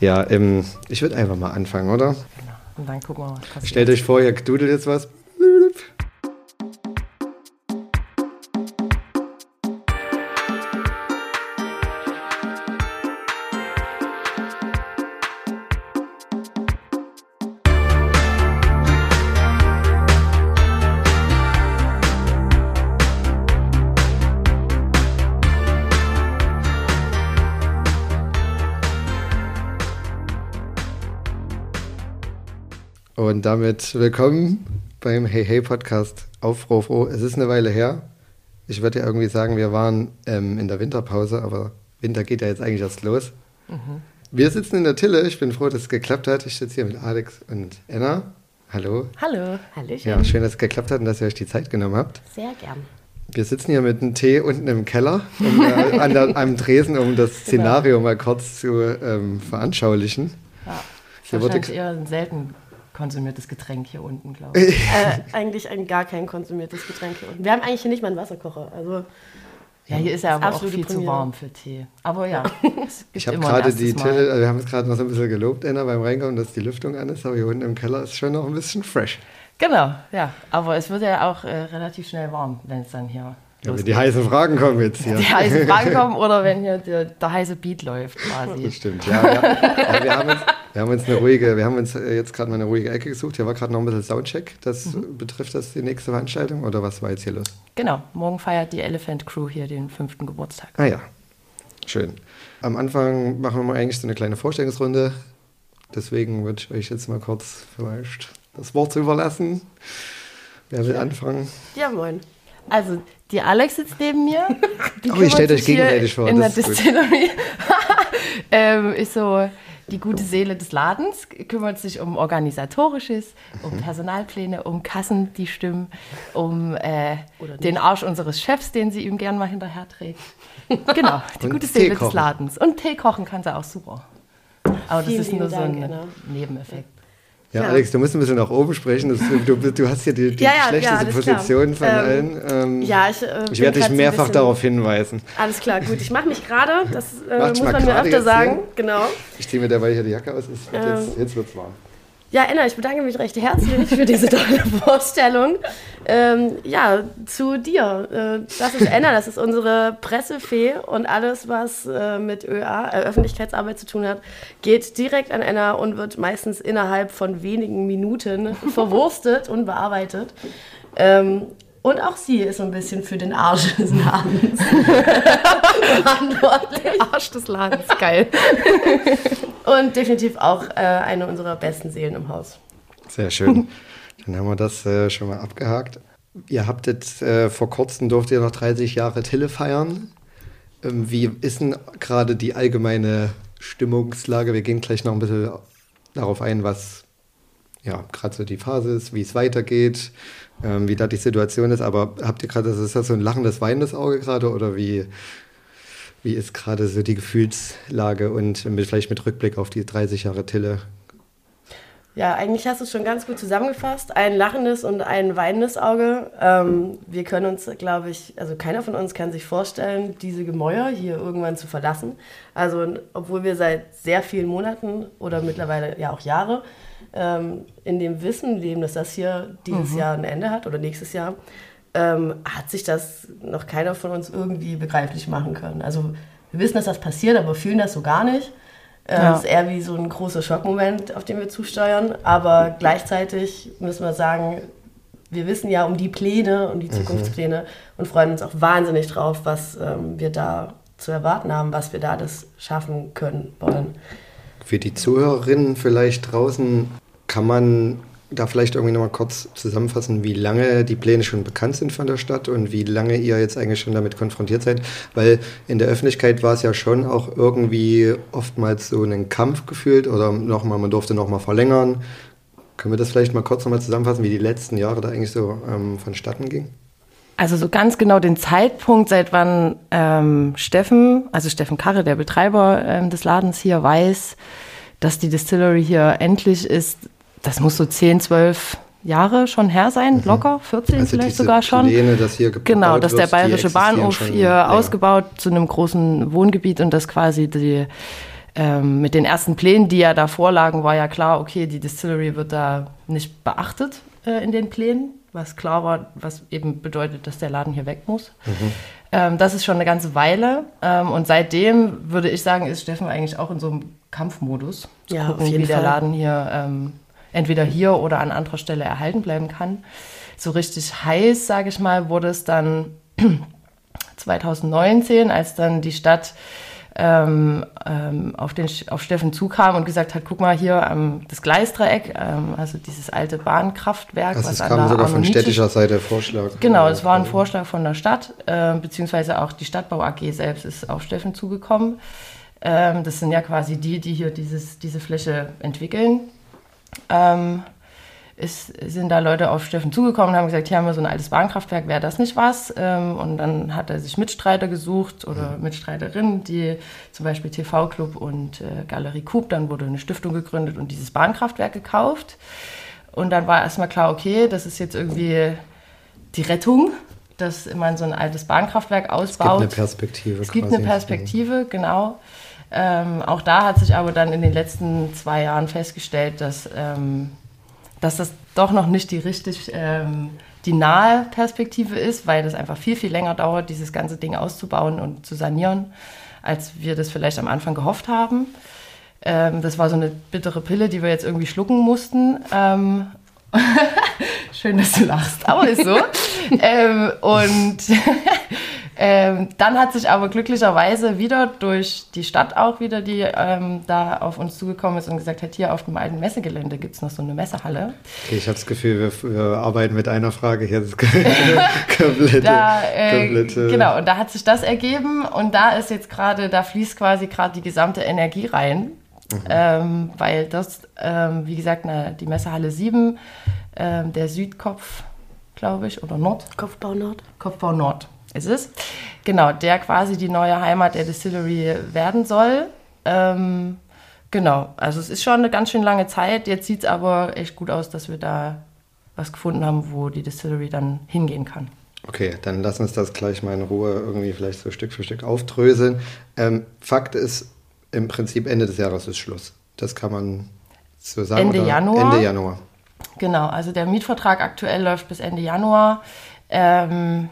Ja, ähm, ich würde einfach mal anfangen, oder? Genau. Und dann gucken wir mal. Stellt euch vor, ihr dudelt jetzt was. Und damit willkommen beim Hey Hey Podcast Aufruf. Oh, es ist eine Weile her. Ich würde ja irgendwie sagen, wir waren ähm, in der Winterpause, aber Winter geht ja jetzt eigentlich erst los. Mhm. Wir sitzen in der Tille. Ich bin froh, dass es geklappt hat. Ich sitze hier mit Alex und Anna. Hallo. Hallo. Hallöchen. Ja, schön, dass es geklappt hat und dass ihr euch die Zeit genommen habt. Sehr gern. Wir sitzen hier mit einem Tee unten im Keller um, äh, an der, einem Tresen, um das Szenario mal kurz zu ähm, veranschaulichen. Ja. Das ist wurde wahrscheinlich eher ein selten konsumiertes Getränk hier unten, glaube ich. Äh, eigentlich ein gar kein konsumiertes Getränk hier unten. Wir haben eigentlich hier nicht mal einen Wasserkocher. Also Ja, hier ist ja aber auch viel zu Premiere. warm für Tee. Aber ja, es gibt Ich habe gerade die also wir haben es gerade noch so ein bisschen gelobt, Anna, beim Reinkommen, dass die Lüftung an ist, aber hier unten im Keller ist schon noch ein bisschen fresh. Genau, ja. Aber es wird ja auch äh, relativ schnell warm, wenn es dann hier Ja, wenn die heißen Fragen kommen jetzt hier. die heißen Fragen kommen oder wenn hier der, der heiße Beat läuft Das quasi. stimmt, ja. ja. wir, haben uns, wir haben uns eine ruhige, wir haben uns äh, jetzt gerade mal eine ruhige Ecke gesucht. Hier war gerade noch ein bisschen Soundcheck. Das betrifft das die nächste Veranstaltung oder was war jetzt hier los? Genau, morgen feiert die Elephant Crew hier den fünften Geburtstag. Ah ja, schön. Am Anfang machen wir mal eigentlich so eine kleine Vorstellungsrunde. Deswegen würde ich euch jetzt mal kurz vielleicht das Wort überlassen. Wer will anfangen? ja, moin. Also, die Alex sitzt neben mir. Die Oh, ihr stellt euch gegenseitig vor, In das der ist gut. Distillery. ähm, ist so die gute Seele des Ladens, kümmert sich um Organisatorisches, um Mhm. Personalpläne, um Kassen, die stimmen, um äh, den Arsch unseres Chefs, den sie ihm gern mal hinterher trägt. Genau, die Und gute Tee Seele des. Ladens. Und Tee kochen kann sie auch super. Aber das Vielen ist nur so Dank, ein Anna. Nebeneffekt. Ja, Ja. Alex, du musst ein bisschen nach oben sprechen. Das, du, du hast hier die, die Ja, ja, schlechteste. Position von Ähm, allen. Ähm, Ja, ich, äh, ich werde dich mehrfach bisschen- darauf hinweisen. Alles klar, gut. Ich mache mich gerade. Das äh, muss man mir öfter sagen. hier. Genau. Ich ziehe mir dabei hier die Jacke aus. Es wird Ähm. jetzt jetzt wird's warm. Ja, Anna, ich bedanke mich recht herzlich für diese tolle Vorstellung. Ähm, ja, zu dir. Äh, das ist Anna, das ist unsere Pressefee und alles, was äh, mit ÖA, äh, Öffentlichkeitsarbeit zu tun hat, geht direkt an Anna und wird meistens innerhalb von wenigen Minuten verwurstet und bearbeitet. Ähm, und auch sie ist so ein bisschen für den Arsch des Ladens verantwortlich. Arsch des Ladens, geil. Und definitiv auch äh, eine unserer besten Seelen im Haus. Sehr schön. Dann haben wir das äh, schon mal abgehakt. Ihr habt jetzt äh, vor kurzem durftet ihr noch 30 Jahre Tille feiern. Ähm, wie ist denn gerade die allgemeine Stimmungslage? Wir gehen gleich noch ein bisschen darauf ein, was ja gerade so die Phase ist, wie es weitergeht, ähm, wie da die Situation ist. Aber habt ihr gerade, ist das so ein lachendes, weinendes Auge gerade oder wie, wie ist gerade so die Gefühlslage und mit, vielleicht mit Rückblick auf die 30 Jahre Tille? Ja, eigentlich hast du es schon ganz gut zusammengefasst. Ein lachendes und ein weinendes Auge. Ähm, wir können uns, glaube ich, also keiner von uns kann sich vorstellen, diese Gemäuer hier irgendwann zu verlassen. Also, obwohl wir seit sehr vielen Monaten oder mittlerweile ja auch Jahre ähm, in dem Wissen leben, dass das hier dieses Jahr ein Ende hat oder nächstes Jahr, ähm, hat sich das noch keiner von uns irgendwie begreiflich machen können. Also, wir wissen, dass das passiert, aber fühlen das so gar nicht. Äh, Ja. Das ist eher wie so ein großer Schockmoment, auf den wir zusteuern. Aber gleichzeitig müssen wir sagen, wir wissen ja um die Pläne, um die Zukunftspläne und freuen uns auch wahnsinnig drauf, was ähm, wir da zu erwarten haben, was wir da das schaffen können wollen. Für die Zuhörerinnen vielleicht draußen kann man da vielleicht irgendwie nochmal kurz zusammenfassen, wie lange die Pläne schon bekannt sind von der Stadt und wie lange ihr jetzt eigentlich schon damit konfrontiert seid. Weil in der Öffentlichkeit war es ja schon auch irgendwie oftmals so einen Kampf gefühlt oder nochmal, man durfte nochmal verlängern. Können wir das vielleicht mal kurz nochmal zusammenfassen, wie die letzten Jahre da eigentlich so ähm, vonstatten ging? Also so ganz genau den Zeitpunkt, seit wann ähm, Steffen, also Steffen Karre, der Betreiber ähm, des Ladens hier, weiß, dass die Distillery hier endlich ist, das muss so 10, 12 Jahre schon her sein, locker, 14 Also vielleicht diese sogar schon. Pläne, dass hier gebaut Genau, dass wird, der bayerische Bahnhof hier länger. ausgebaut zu einem großen Wohngebiet und dass quasi die ähm, mit den ersten Plänen, die ja da vorlagen, war ja klar, okay, die Distillery wird da nicht beachtet äh, in den Plänen, was klar war, was eben bedeutet, dass der Laden hier weg muss. Mhm. Ähm, das ist schon eine ganze Weile. Ähm, und seitdem würde ich sagen, ist Steffen eigentlich auch in so einem Kampfmodus, zu ja, gucken, wie Fall. der Laden hier ähm, entweder hier oder an anderer Stelle erhalten bleiben kann. So richtig heiß, sage ich mal, wurde es dann 2019, als dann die Stadt ähm, ähm, auf, den, auf Steffen zukam und gesagt hat, guck mal hier ähm, das Gleisdreieck, ähm, also dieses alte Bahnkraftwerk. Also es kam sogar von städtischer Seite Vorschlag. Genau, es war ein Vorschlag von der Stadt, äh, beziehungsweise auch die Stadtbau AG selbst ist auf Steffen zugekommen. Ähm, das sind ja quasi die, die hier dieses, diese Fläche entwickeln. Ähm, ist, sind da Leute auf Steffen zugekommen und haben gesagt, hier haben wir so ein altes Bahnkraftwerk, wäre das nicht was? Ähm, und dann hat er sich Mitstreiter gesucht oder Mitstreiterinnen, die zum Beispiel TV-Club und äh, Galerie Coop, dann wurde eine Stiftung gegründet und dieses Bahnkraftwerk gekauft. Und dann war erstmal klar, okay, das ist jetzt irgendwie die Rettung, dass man so ein altes Bahnkraftwerk ausbaut. Es gibt eine Perspektive. Es gibt eine Perspektive, genau. Ähm, auch da hat sich aber dann in den letzten zwei Jahren festgestellt, dass ähm, dass das doch noch nicht die richtig ähm, die nahe Perspektive ist, weil das einfach viel, viel länger dauert, dieses ganze Ding auszubauen und zu sanieren, als wir das vielleicht am Anfang gehofft haben. Ähm, das war so eine bittere Pille, die wir jetzt irgendwie schlucken mussten. Ähm, Schön, dass du lachst, aber ist so. ähm, und ähm, dann hat sich aber glücklicherweise wieder durch die Stadt auch wieder, die ähm, da auf uns zugekommen ist und gesagt hat, hier auf dem alten Messegelände gibt es noch so eine Messehalle. Okay, ich habe das Gefühl, wir, wir, arbeiten mit einer Frage jetzt komplette, da, äh, komplette. Genau, und da hat sich das ergeben und da ist jetzt gerade, da fließt quasi gerade die gesamte Energie rein. Mhm. Ähm, weil das, ähm, wie gesagt, na, die Messehalle 7, ähm, der Südkopf, glaube ich, oder Nord. Kopfbau Nord. Kopfbau Nord ist es. Genau, der quasi die neue Heimat der Distillery werden soll. Ähm, genau, also es ist schon eine ganz schön lange Zeit. Jetzt sieht es aber echt gut aus, dass wir da was gefunden haben, wo die Distillery dann hingehen kann. Okay, dann lass uns das gleich mal in Ruhe irgendwie vielleicht so Stück für Stück aufdröseln. Ähm, Fakt ist, im Prinzip Ende des Jahres ist Schluss. Das kann man so sagen. Ende Januar. Ende Januar. Genau, also der Mietvertrag aktuell läuft bis Ende Januar. Ähm,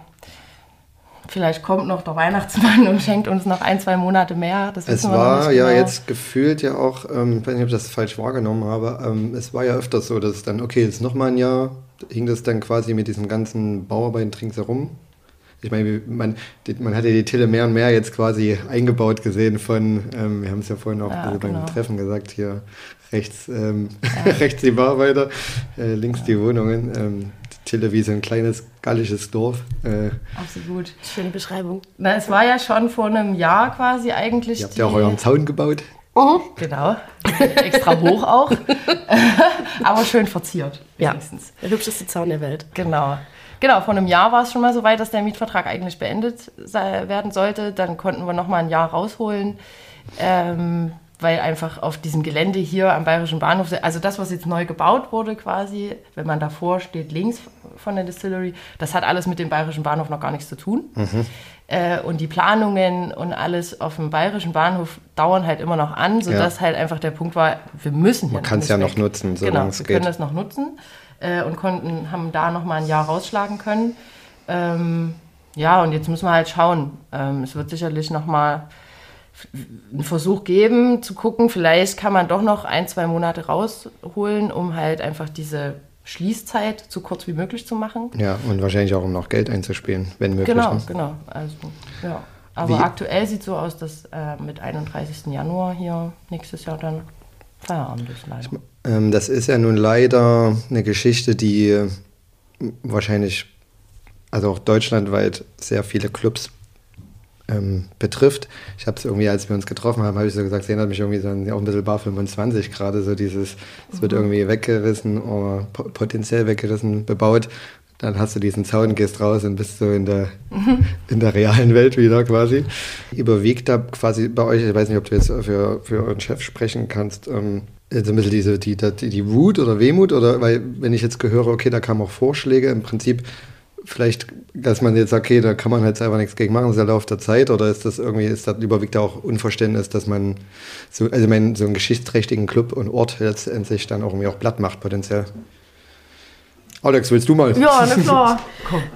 Vielleicht kommt noch der Weihnachtsmann und schenkt uns noch ein, zwei Monate mehr. Das es war ja genau. jetzt gefühlt ja auch, ähm, ich weiß nicht, ob ich das falsch wahrgenommen habe, ähm, es war ja öfters so, dass es dann, okay, jetzt nochmal ein Jahr, hing das dann quasi mit diesen ganzen Bauarbeiten ringsherum. Ich meine, man, man hat ja die Tille mehr und mehr jetzt quasi eingebaut gesehen von, ähm, wir haben es ja vorhin auch ja, genau. beim Treffen gesagt, hier rechts, ähm, ja. rechts die Bauarbeiter, äh, links die Wohnungen. Ähm, Tille wie so ein kleines gallisches Dorf. Äh, Absolut. Schöne Beschreibung. Na, es war ja schon vor einem Jahr quasi eigentlich. Ihr habt ja auch euren Zaun gebaut. Oh. Genau. Extra hoch auch. Aber schön verziert. Wenigstens. Ja. Der hübscheste Zaun der Welt. Genau. Genau, vor einem Jahr war es schon mal so weit, dass der Mietvertrag eigentlich beendet werden sollte. Dann konnten wir noch mal ein Jahr rausholen. Ähm, weil einfach auf diesem Gelände hier am Bayerischen Bahnhof, also das, was jetzt neu gebaut wurde quasi, wenn man davor steht, links von der Distillery, das hat alles mit dem Bayerischen Bahnhof noch gar nichts zu tun. Mhm. Äh, und die Planungen und alles auf dem Bayerischen Bahnhof dauern halt immer noch an, sodass ja. halt einfach der Punkt war, wir müssen hier Man kann es ja noch nutzen, so genau, es geht. wir können es noch nutzen äh, und konnten, haben da noch mal ein Jahr rausschlagen können. Ähm, ja, und jetzt müssen wir halt schauen. Ähm, es wird sicherlich noch mal einen Versuch geben, zu gucken, vielleicht kann man doch noch ein, zwei Monate rausholen, um halt einfach diese Schließzeit so kurz wie möglich zu machen. Ja, und wahrscheinlich auch, um noch Geld einzuspielen, wenn möglich. Genau, ne? genau. Also, ja. Aber wie? aktuell sieht es so aus, dass äh, mit 31. Januar hier nächstes Jahr dann Feierabend ist, leider. Ähm, das ist ja nun leider eine Geschichte, die äh, wahrscheinlich, also auch deutschlandweit sehr viele Clubs ähm, betrifft. Ich habe es irgendwie, als wir uns getroffen haben, habe ich so gesagt, es erinnert mich irgendwie so an, auch ein bisschen Bar 25 gerade, so dieses, es wird mhm. irgendwie weggerissen oder potenziell weggerissen, bebaut. Dann hast du diesen Zaun, gehst raus und bist so in der, in der realen Welt wieder quasi. Überwiegt da quasi bei euch, ich weiß nicht, ob du jetzt für, für euren Chef sprechen kannst, ähm, so ein bisschen diese, die, die, die Wut oder Wehmut oder, weil wenn ich jetzt gehöre, okay, da kamen auch Vorschläge, im Prinzip vielleicht, dass man jetzt sagt, okay, da kann man halt selber nichts gegen machen, das ist der Lauf der Zeit, oder ist das irgendwie, ist das überwiegt da auch Unverständnis, dass man so, also mein, so einen geschichtsträchtigen Club und Ort letztendlich dann auch irgendwie auch platt macht, potenziell? Alex, willst du mal? Ja, na klar.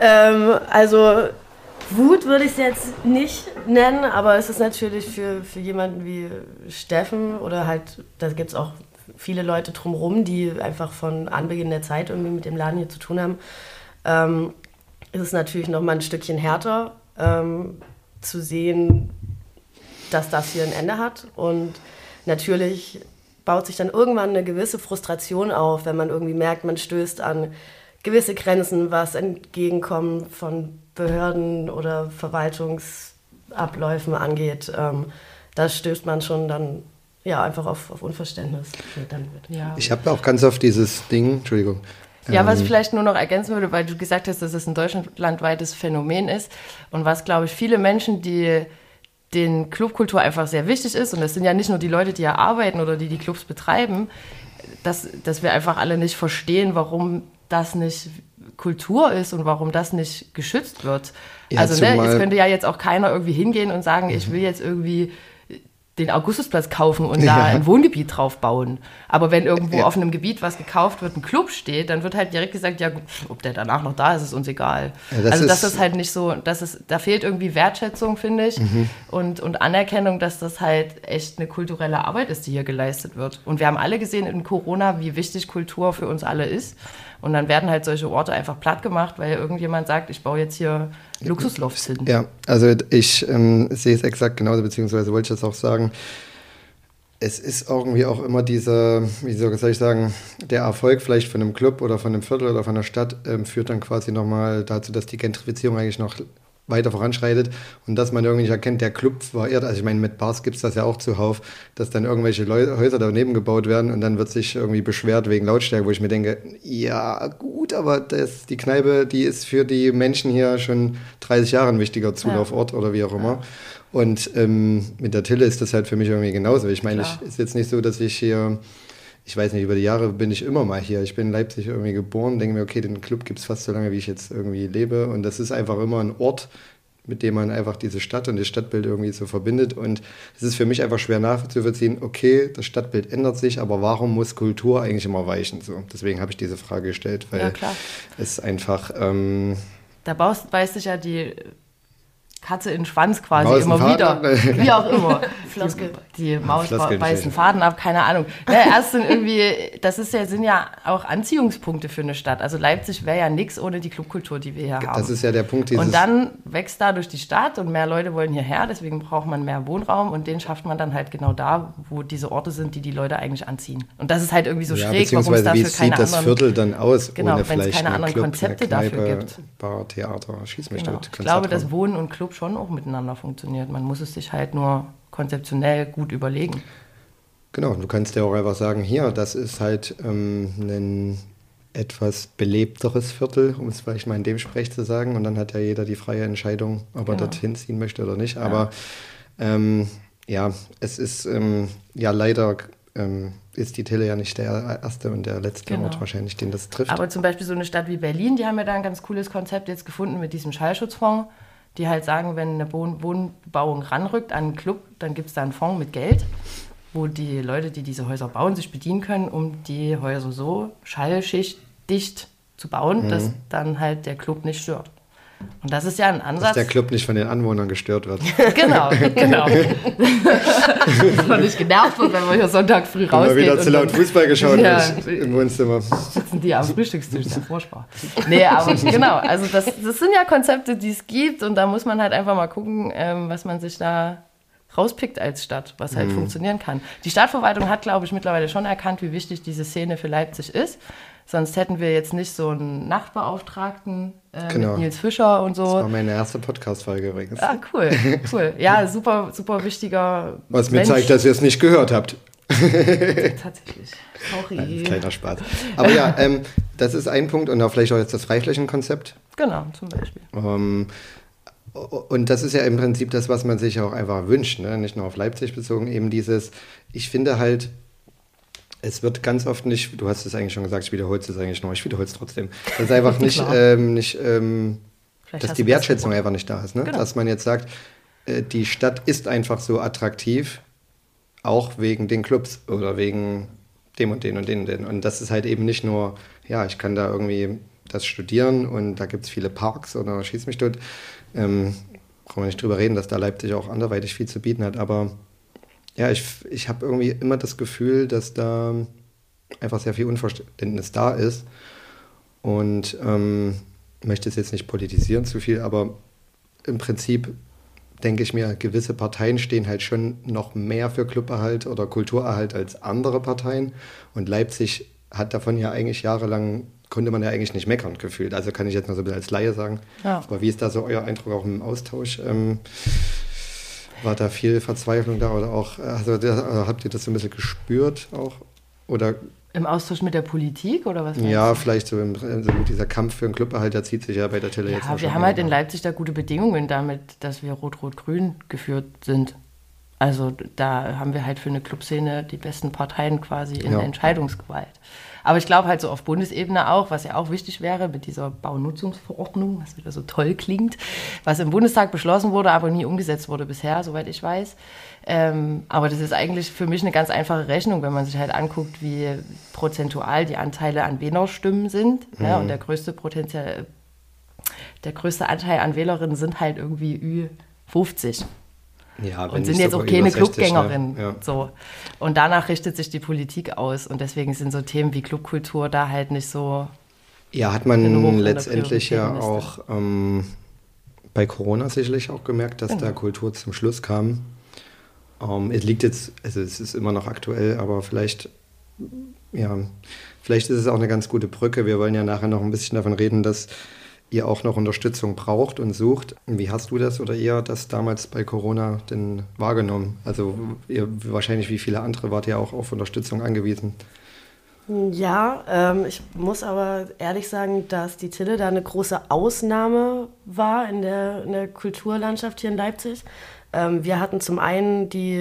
ähm, also Wut würde ich es jetzt nicht nennen, aber es ist natürlich für, für jemanden wie Steffen oder halt, da gibt es auch viele Leute drumherum, die einfach von Anbeginn der Zeit irgendwie mit dem Laden hier zu tun haben, ähm, ist es natürlich noch mal ein Stückchen härter ähm, zu sehen, dass das hier ein Ende hat. Und natürlich baut sich dann irgendwann eine gewisse Frustration auf, wenn man irgendwie merkt, man stößt an gewisse Grenzen, was Entgegenkommen von Behörden oder Verwaltungsabläufen angeht. Ähm, da stößt man schon dann ja, einfach auf, auf Unverständnis. Ja. Ich habe auch ganz oft dieses Ding, Entschuldigung. Ja, was ich ähm, vielleicht nur noch ergänzen würde, weil du gesagt hast, dass es ein deutschlandweites Phänomen ist und was, glaube ich, viele Menschen, die den Clubkultur einfach sehr wichtig ist, und das sind ja nicht nur die Leute, die hier arbeiten oder die die Clubs betreiben, dass, dass wir einfach alle nicht verstehen, warum das nicht Kultur ist und warum das nicht geschützt wird. Ja, also ne, es könnte ja jetzt auch keiner irgendwie hingehen und sagen, mhm. ich will jetzt irgendwie den Augustusplatz kaufen und da ein Wohngebiet drauf bauen. Aber wenn irgendwo ja. auf einem Gebiet, was gekauft wird, ein Club steht, dann wird halt direkt gesagt, ja, ob der danach noch da ist, ist uns egal. Ja, das also das ist halt nicht so, das ist, da fehlt irgendwie Wertschätzung, finde ich, mhm. und, und Anerkennung, dass das halt echt eine kulturelle Arbeit ist, die hier geleistet wird. Und wir haben alle gesehen in Corona, wie wichtig Kultur für uns alle ist. Und dann werden halt solche Orte einfach platt gemacht, weil irgendjemand sagt, ich baue jetzt hier Luxuslofts hin. Ja, also ich ähm, sehe es exakt genauso, beziehungsweise wollte ich das auch sagen. Es ist irgendwie auch immer dieser, wie soll ich sagen, der Erfolg vielleicht von einem Club oder von einem Viertel oder von einer Stadt ähm, führt dann quasi nochmal dazu, dass die Gentrifizierung eigentlich noch weiter voranschreitet und dass man irgendwie nicht erkennt, der Club war eher, also ich meine, mit Bars gibt es das ja auch zuhauf, dass dann irgendwelche Leu Häuser daneben gebaut werden und dann wird sich irgendwie beschwert wegen Lautstärke, wo ich mir denke, ja gut, aber das, die Kneipe, die ist für die Menschen hier schon 30 Jahre ein wichtiger Zulaufort ja. oder wie auch immer. Ja. Und ähm, mit der Tille ist das halt für mich irgendwie genauso. Ich meine, es ist jetzt nicht so, dass ich hier ich weiß nicht, über die Jahre bin ich immer mal hier. Ich bin in Leipzig irgendwie geboren, denke mir, okay, den Club gibt es fast so lange, wie ich jetzt irgendwie lebe. Und das ist einfach immer ein Ort, mit dem man einfach diese Stadt und das Stadtbild irgendwie so verbindet. Und es ist für mich einfach schwer nachzuvollziehen, okay, das Stadtbild ändert sich, aber warum muss Kultur eigentlich immer weichen? So, deswegen habe ich diese Frage gestellt, weil ja, es einfach... Ähm, da baust, beißt sich ja die Katze in den Schwanz quasi Maus immer wieder. Wie auch immer. Floskel. Die Maus Floskel beißt einen Faden ab, keine Ahnung. Ja, erst sind irgendwie, das ist ja, sind ja auch Anziehungspunkte für eine Stadt. Also Leipzig wäre ja nichts ohne die Clubkultur, die wir hier haben. Das ist ja der Punkt. Und dann wächst dadurch die Stadt und mehr Leute wollen hierher, deswegen braucht man mehr Wohnraum und den schafft man dann halt genau da, wo diese Orte sind, die die Leute eigentlich anziehen. Und das ist halt irgendwie so ja, schräg, warum es dafür keine anderen... das Viertel dann aus, genau, wenn es keine anderen Club, Konzepte Kneipe, dafür gibt. Bar, Theater, schieß mich genau. Ich glaube, dass Wohnen und Club schon auch miteinander funktioniert. Man muss es sich halt nur konzeptionell gut überlegen. Genau, du kannst ja auch einfach sagen, hier, das ist halt ähm, ein etwas belebteres Viertel, um es vielleicht mal in dem Sprech zu sagen. Und dann hat ja jeder die freie Entscheidung, ob er genau. dorthin ziehen möchte oder nicht. Aber ja, ähm, ja es ist ähm, ja leider ähm, ist die Tille ja nicht der erste und der letzte genau. Ort wahrscheinlich, den das trifft. Aber zum Beispiel so eine Stadt wie Berlin, die haben ja da ein ganz cooles Konzept jetzt gefunden mit diesem Schallschutzfonds die halt sagen, wenn eine Wohnbebauung ranrückt an einen Club, dann gibt es da einen Fonds mit Geld, wo die Leute, die diese Häuser bauen, sich bedienen können, um die Häuser so schallschichtdicht zu bauen, mhm. dass dann halt der Club nicht stört. Und das ist ja ein Ansatz. Dass der Club nicht von den Anwohnern gestört wird. genau, genau. Dass man nicht genervt wird, wenn man hier Sonntag früh rausgeht. Immer wieder zu laut Fußball geschaut ja, im Wohnzimmer. Sitzen die am Frühstückstisch, das ist furchtbar. Nee, aber genau, also das, das sind ja Konzepte, die es gibt und da muss man halt einfach mal gucken, ähm, was man sich da rauspickt als Stadt, was halt mhm. funktionieren kann. Die Stadtverwaltung hat, glaube ich, mittlerweile schon erkannt, wie wichtig diese Szene für Leipzig ist. Sonst hätten wir jetzt nicht so einen Nachtbeauftragten äh, genau. mit Nils Fischer und so. Das war meine erste Podcast-Folge übrigens. Ah, cool, cool. Ja, super, super wichtiger. Was mir zeigt, dass ihr es nicht gehört habt. Tatsächlich. Sorry. Ein kleiner Spaß. Aber ja, ähm, das ist ein Punkt und auch vielleicht auch jetzt das Freiflächenkonzept. Genau, zum Beispiel. Ähm, und das ist ja im Prinzip das, was man sich auch einfach wünscht, ne? nicht nur auf Leipzig bezogen, eben dieses, ich finde halt, es wird ganz oft nicht, du hast es eigentlich schon gesagt, ich wiederhole es eigentlich noch, ich wiederhole es trotzdem. Das ist einfach nicht, ähm, nicht ähm, dass die Wertschätzung einfach nicht da ist. Ne? Genau. Dass man jetzt sagt, äh, die Stadt ist einfach so attraktiv, auch wegen den Clubs oder wegen dem und den und den und den. Und das ist halt eben nicht nur, ja, ich kann da irgendwie das studieren und da gibt es viele Parks oder schieß mich dort. Ähm, brauchen wir nicht drüber reden, dass da Leipzig auch anderweitig viel zu bieten hat, aber ja, ich, ich habe irgendwie immer das Gefühl, dass da einfach sehr viel Unverständnis da ist und ähm, möchte es jetzt nicht politisieren zu viel, aber im Prinzip denke ich mir, gewisse Parteien stehen halt schon noch mehr für Cluberhalt oder Kulturerhalt als andere Parteien. Und Leipzig hat davon ja eigentlich jahrelang, konnte man ja eigentlich nicht meckern gefühlt. Also kann ich jetzt mal so ein bisschen als Laie sagen. Ja. Aber wie ist da so euer Eindruck auch im Austausch? Ähm, war da viel Verzweiflung da oder auch, also, also habt ihr das so ein bisschen gespürt auch? Oder im Austausch mit der Politik oder was? Ja, vielleicht so, im, also dieser Kampf für einen Cluberhalt, der zieht sich ja bei der Tele ja, jetzt. Wir haben halt in Leipzig da gute Bedingungen damit, dass wir Rot-Rot-Grün geführt sind. Also da haben wir halt für eine Clubszene die besten Parteien quasi in ja. der Entscheidungsgewalt. Aber ich glaube halt so auf Bundesebene auch, was ja auch wichtig wäre mit dieser Baunutzungsverordnung, was wieder so toll klingt, was im Bundestag beschlossen wurde, aber nie umgesetzt wurde bisher, soweit ich weiß. Ähm, aber das ist eigentlich für mich eine ganz einfache Rechnung, wenn man sich halt anguckt, wie prozentual die Anteile an Wählerstimmen sind. Mhm. Ja, und der größte Potenzial, der größte Anteil an Wählerinnen sind halt irgendwie Ü50. Ja, und sind jetzt auch keine. Ne? Ja. So. Und danach richtet sich die Politik aus. Und deswegen sind so Themen wie Clubkultur da halt nicht so. Ja, hat man letztendlich ja auch ähm, bei Corona sicherlich auch gemerkt, dass genau. da Kultur zum Schluss kam. Ähm, es liegt jetzt, also es ist immer noch aktuell, aber vielleicht, ja, vielleicht ist es auch eine ganz gute Brücke. Wir wollen ja nachher noch ein bisschen davon reden, dass ihr auch noch Unterstützung braucht und sucht. Wie hast du das oder ihr das damals bei Corona denn wahrgenommen? Also ihr wahrscheinlich wie viele andere wart ihr auch auf Unterstützung angewiesen. Ja, ähm, ich muss aber ehrlich sagen, dass die Tille da eine große Ausnahme war in der, in der Kulturlandschaft hier in Leipzig. Ähm, wir hatten zum einen die,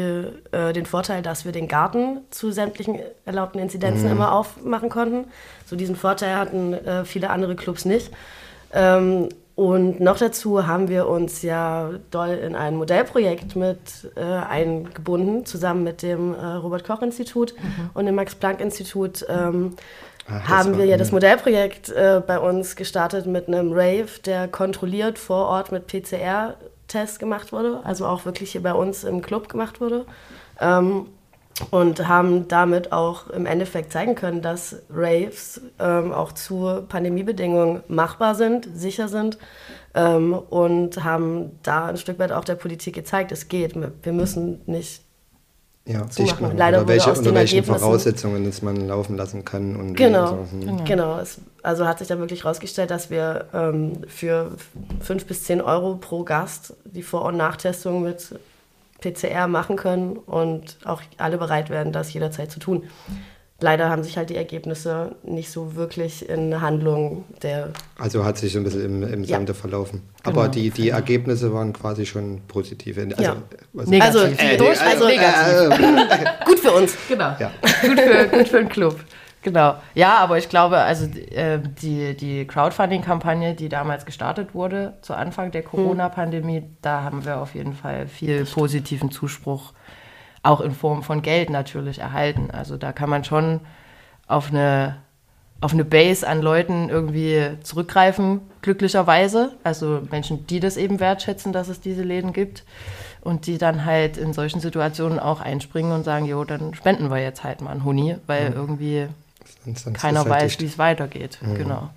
äh, den Vorteil, dass wir den Garten zu sämtlichen erlaubten Inzidenzen mhm. immer aufmachen konnten. So diesen Vorteil hatten äh, viele andere Clubs nicht. Ähm, und noch dazu haben wir uns ja doll in ein Modellprojekt mit äh, eingebunden, zusammen mit dem äh, Robert-Koch-Institut mhm. und dem Max-Planck-Institut. Ähm, Ach, haben wir ja das Modellprojekt äh, bei uns gestartet mit einem Rave, der kontrolliert vor Ort mit PCR Test gemacht wurde, also auch wirklich hier bei uns im Club gemacht wurde. Ähm, und haben damit auch im Endeffekt zeigen können, dass Raves ähm, auch zu Pandemiebedingungen machbar sind, sicher sind ähm, und haben da ein Stück weit auch der Politik gezeigt, es geht. Wir müssen nicht ja, dicht machen. Leider oder welche, unter welchen Voraussetzungen es man laufen lassen kann. Und genau, so. Hm. genau. genau. Es, also hat sich da wirklich herausgestellt, dass wir ähm, für 5 bis 10 Euro pro Gast die Vor- und Nachtestung mit PCR machen können und auch alle bereit werden, das jederzeit zu tun. Leider haben sich halt die Ergebnisse nicht so wirklich in Handlung der. Also hat sich so ein bisschen im, im Sande ja. verlaufen. Aber genau. die, die Ergebnisse waren quasi schon positiv. Also, ja. also, negativ. Also, äh, durch, also, also negativ. Äh, gut für uns. Genau. Ja. Gut, für, gut für den Club. Genau. Ja, aber ich glaube, also äh, die, die Crowdfunding-Kampagne, die damals gestartet wurde, zu Anfang der hm. Corona-Pandemie, da haben wir auf jeden Fall viel positiven Zuspruch, auch in Form von Geld natürlich, erhalten. Also da kann man schon auf eine, auf eine Base an Leuten irgendwie zurückgreifen, glücklicherweise. Also Menschen, die das eben wertschätzen, dass es diese Läden gibt und die dann halt in solchen Situationen auch einspringen und sagen, jo, dann spenden wir jetzt halt mal einen Huni, weil mhm. irgendwie Sonst, sonst keiner halt weiß, wie es weitergeht. Mhm. Genau.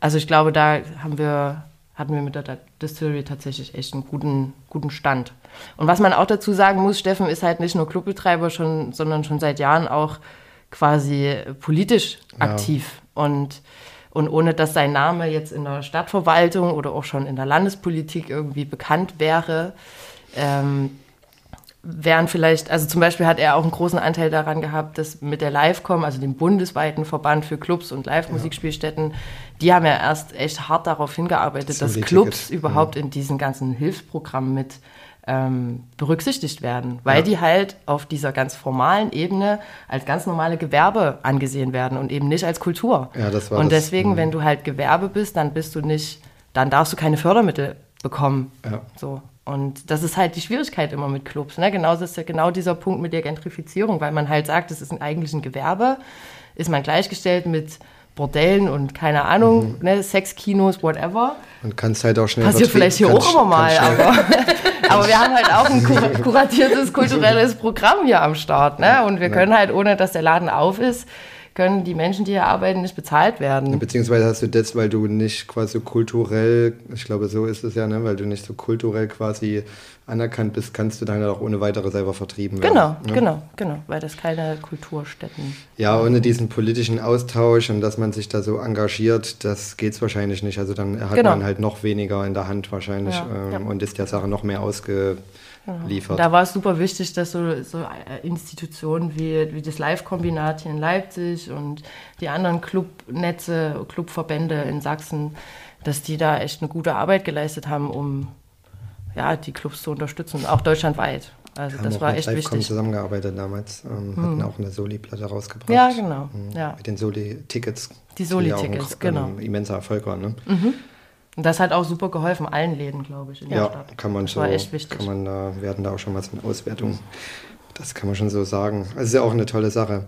Also ich glaube, da haben wir, hatten wir mit der Distillery tatsächlich echt einen guten, guten Stand. Und was man auch dazu sagen muss, Steffen ist halt nicht nur Clubbetreiber, schon, sondern schon seit Jahren auch quasi politisch aktiv. Ja. Und, und ohne dass sein Name jetzt in der Stadtverwaltung oder auch schon in der Landespolitik irgendwie bekannt wäre, ähm, wären vielleicht, also zum Beispiel hat er auch einen großen Anteil daran gehabt, dass mit der Livecom, also dem bundesweiten Verband für Clubs und Live-Musikspielstätten, ja. die haben ja erst echt hart darauf hingearbeitet, dass Clubs Ticket. überhaupt ja. in diesen ganzen Hilfsprogrammen mit ähm, berücksichtigt werden, weil Ja. die halt auf dieser ganz formalen Ebene als ganz normale Gewerbe angesehen werden und eben nicht als Kultur. Ja, das war und das, deswegen, mhm. wenn du halt Gewerbe bist, dann bist du nicht, dann darfst du keine Fördermittel bekommen. Ja. So. Und das ist halt die Schwierigkeit immer mit Clubs. Ne? Genauso ist ja genau dieser Punkt mit der Gentrifizierung, weil man halt sagt, es ist ein, eigentlich ein Gewerbe, ist man gleichgestellt mit Bordellen und keine Ahnung, ne, Sexkinos, whatever. Und kannst halt auch schnell. Passiert vielleicht hier auch immer mal, aber, aber wir haben halt auch ein kur kuratiertes kulturelles Programm hier am Start. Ne? Und wir können halt, ohne dass der Laden auf ist, können die Menschen, die hier arbeiten, nicht bezahlt werden. Beziehungsweise hast du das, weil du nicht quasi kulturell, ich glaube, so ist es ja, ne? weil du nicht so kulturell quasi anerkannt bist, kannst du dann halt auch ohne weitere selber vertrieben werden. Genau, ne? genau, genau, weil das keine Kulturstätten. Ja, ohne diesen politischen Austausch und dass man sich da so engagiert, das geht es wahrscheinlich nicht. Also dann hat Genau. man halt noch weniger in der Hand wahrscheinlich Ja, ähm, ja. und ist der Sache noch mehr ausgeliefert. Da war es super wichtig, dass so, so äh, Institutionen wie, wie das Live-Kombinat hier in Leipzig und die anderen Clubnetze, Clubverbände in Sachsen, dass die da echt eine gute Arbeit geleistet haben, um ja, die Clubs zu unterstützen, auch deutschlandweit. Also haben das war echt Livecom wichtig. zusammengearbeitet damals, ähm, hatten auch eine Soli-Platte rausgebracht. Ja, genau. Mhm. Ja. Mit den Soli-Tickets. Die Soli-Tickets, ein, genau. Ähm, immenser Erfolg war, ne? Und das hat auch super geholfen, allen Läden, glaube ich, in der Ja, Stadt. kann man das so, war echt wichtig. kann man da, wir hatten da auch schon mal so eine Auswertung. Das kann man schon so sagen. Also ist ja auch eine tolle Sache.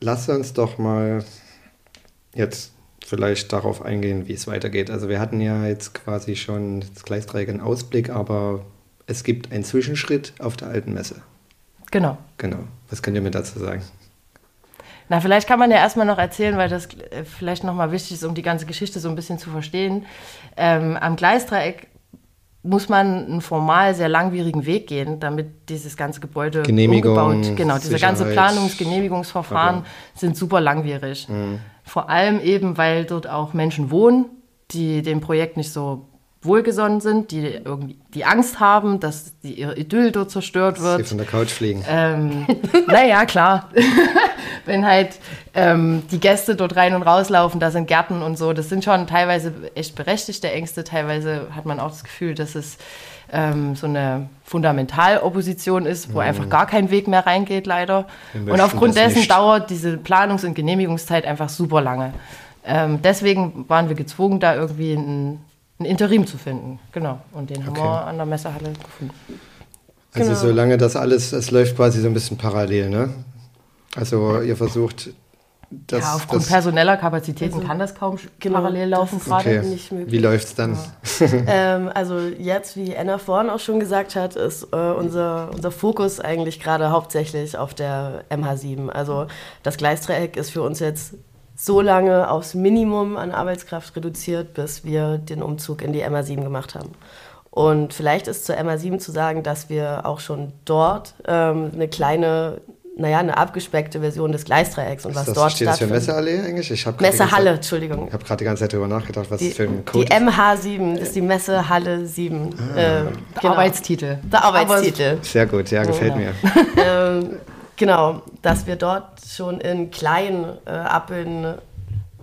Lass uns doch mal jetzt vielleicht darauf eingehen, wie es weitergeht. Also wir hatten ja jetzt quasi schon das Gleisdreieck in Ausblick, aber es gibt einen Zwischenschritt auf der alten Messe. Genau. Genau. Was könnt ihr mir dazu sagen? Na, vielleicht kann man ja erstmal noch erzählen, weil das äh, vielleicht nochmal wichtig ist, um die ganze Geschichte so ein bisschen zu verstehen. Ähm, am Gleisdreieck muss man einen formal sehr langwierigen Weg gehen, damit dieses ganze Gebäude Genehmigung, umgebaut. Genau, diese ganze Sicherheit. Planungs-, Genehmigungsverfahren Okay. sind super langwierig. Mhm. Vor allem eben, weil dort auch Menschen wohnen, die dem Projekt nicht so wohlgesonnen sind, die irgendwie die Angst haben, dass die, ihre Idyll dort zerstört Sie wird. von der Couch fliegen. Ähm, naja, klar. Wenn halt ähm, die Gäste dort rein und rauslaufen, da sind Gärten und so, das sind schon teilweise echt berechtigte Ängste. Teilweise hat man auch das Gefühl, dass es ähm, so eine Fundamentalopposition ist, wo einfach gar kein Weg mehr reingeht, leider. Mhm. Und aufgrund dessen nicht. dauert diese Planungs- und Genehmigungszeit einfach super lange. Ähm, deswegen waren wir gezwungen, da irgendwie ein, ein Interim zu finden. Genau. Und den haben Okay. wir an der Messehalle gefunden. Also Genau. solange das alles, es läuft quasi so ein bisschen parallel, ne? Also ihr versucht das. ja, aufgrund das personeller Kapazitäten Also, kann das kaum genau, parallel laufen gerade. okay. nicht möglich. Wie läuft's dann? Ähm, also jetzt, wie Anna vorhin auch schon gesagt hat, ist äh, unser, unser Fokus eigentlich gerade hauptsächlich auf der MH7. Also das Gleisdreieck ist für uns jetzt so lange aufs Minimum an Arbeitskraft reduziert, bis wir den Umzug in die MH7 gemacht haben. Und vielleicht ist zur MH7 zu sagen, dass wir auch schon dort ähm, eine kleine, naja, eine abgespeckte Version des Gleisdreiecks und Ist was das, dort steht das für stattfindet. Messeallee eigentlich? Ich hab die Messehalle, ganze Entschuldigung. Zeit- Ich habe gerade die ganze Zeit darüber nachgedacht, was Die, das für ein die Code ist. MH7 ist die Messehalle 7. Ah. Äh, Der Arbeitstitel. der Arbeitstitel. Sehr gut, ja, gefällt mir. ähm, genau, dass wir dort schon in klein äh, abbilden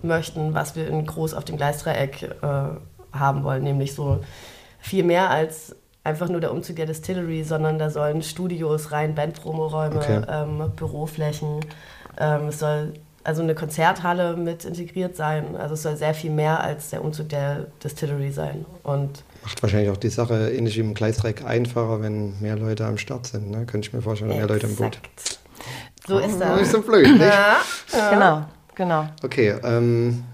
möchten, was wir in groß auf dem Gleisdreieck äh, haben wollen, nämlich so viel mehr als einfach nur der Umzug der Distillery, sondern da sollen Studios rein, Bandpromoräume, Okay. ähm, Büroflächen, ähm, es soll also eine Konzerthalle mit integriert sein. Also es soll sehr viel mehr als der Umzug der Distillery sein. Und Macht wahrscheinlich auch die Sache ähnlich wie im Gleisdreieck einfacher, wenn mehr Leute am Start sind. Ne? Könnte ich mir vorstellen, mehr Leute im Boot. So ist Das ist das. so blöd, nicht? Ja, Genau, genau. Okay, ähm,